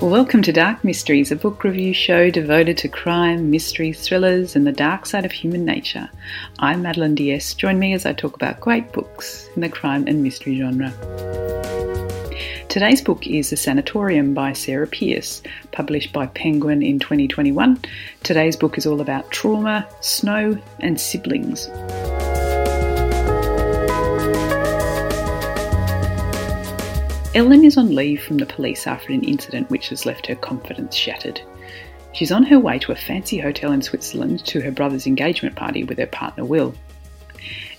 Welcome to Dark Mysteries, a book review show devoted to crime, mystery, thrillers, and the dark side of human nature. I'm Madeline Diaz. Join me as I talk about great books in the crime and mystery genre. Today's book is The Sanatorium by Sarah Pearse, published by Penguin in 2021. Today's book is all about trauma, snow, and siblings. Ellen is on leave from the police after an incident which has left her confidence shattered. She's on her way to a fancy hotel in Switzerland to her brother's engagement party with her partner Will.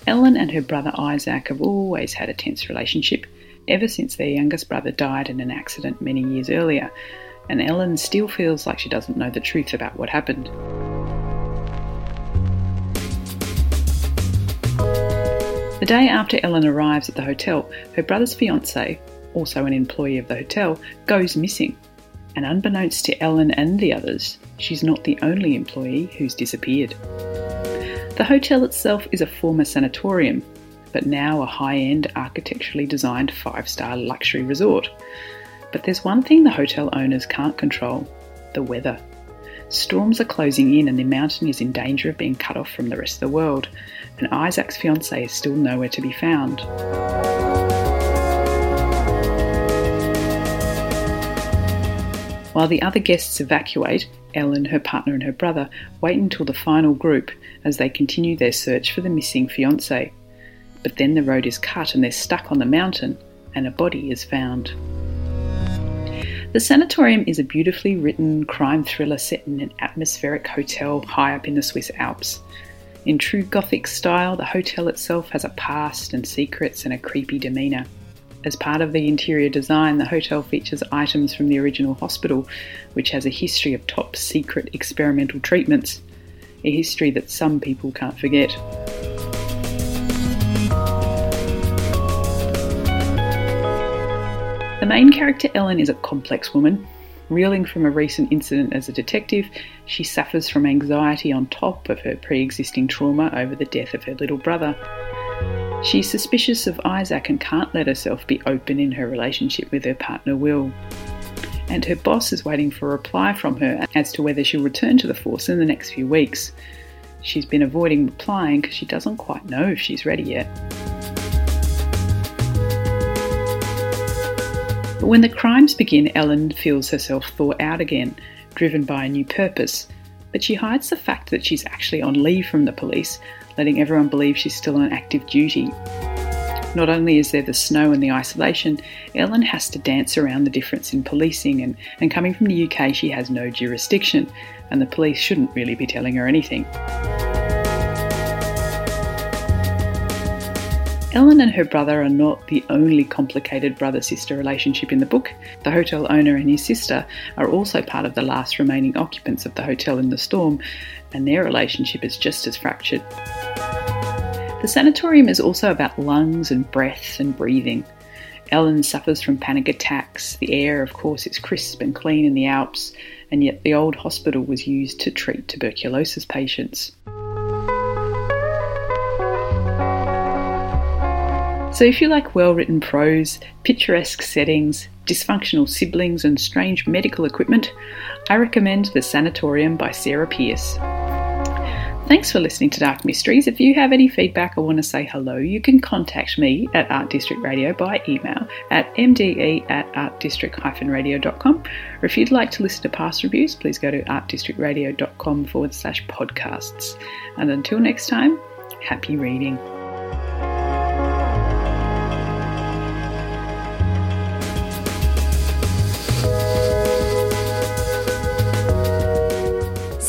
Ellen and her brother Isaac have always had a tense relationship ever since their youngest brother died in an accident many years earlier, and Ellen still feels like she doesn't know the truth about what happened. The day after Ellen arrives at the hotel, her brother's fiance, also an employee of the hotel, goes missing. And unbeknownst to Ellen and the others, she's not the only employee who's disappeared. The hotel itself is a former sanatorium, but now a high end, architecturally designed five star luxury resort. But there's one thing the hotel owners can't control the weather. Storms are closing in, and the mountain is in danger of being cut off from the rest of the world, and Isaac's fiancée is still nowhere to be found. While the other guests evacuate, Ellen, her partner, and her brother wait until the final group as they continue their search for the missing fiance. But then the road is cut and they're stuck on the mountain, and a body is found. The Sanatorium is a beautifully written crime thriller set in an atmospheric hotel high up in the Swiss Alps. In true Gothic style, the hotel itself has a past and secrets and a creepy demeanour. As part of the interior design, the hotel features items from the original hospital, which has a history of top secret experimental treatments, a history that some people can't forget. The main character, Ellen, is a complex woman. Reeling from a recent incident as a detective, she suffers from anxiety on top of her pre existing trauma over the death of her little brother. She's suspicious of Isaac and can't let herself be open in her relationship with her partner Will. And her boss is waiting for a reply from her as to whether she'll return to the force in the next few weeks. She's been avoiding replying because she doesn't quite know if she's ready yet. But when the crimes begin, Ellen feels herself thaw out again, driven by a new purpose. But she hides the fact that she's actually on leave from the police letting everyone believe she's still on active duty. Not only is there the snow and the isolation, Ellen has to dance around the difference in policing, and, and coming from the UK, she has no jurisdiction, and the police shouldn't really be telling her anything. Ellen and her brother are not the only complicated brother sister relationship in the book. The hotel owner and his sister are also part of the last remaining occupants of the hotel in the storm, and their relationship is just as fractured. The sanatorium is also about lungs and breath and breathing. Ellen suffers from panic attacks. The air, of course, is crisp and clean in the Alps, and yet the old hospital was used to treat tuberculosis patients. So, if you like well written prose, picturesque settings, dysfunctional siblings, and strange medical equipment, I recommend The Sanatorium by Sarah Pearse. Thanks for listening to Dark Mysteries. If you have any feedback or want to say hello, you can contact me at Art District Radio by email at mde at artdistrict-radio.com. Or if you'd like to listen to past reviews, please go to artdistrictradio.com forward slash podcasts. And until next time, happy reading.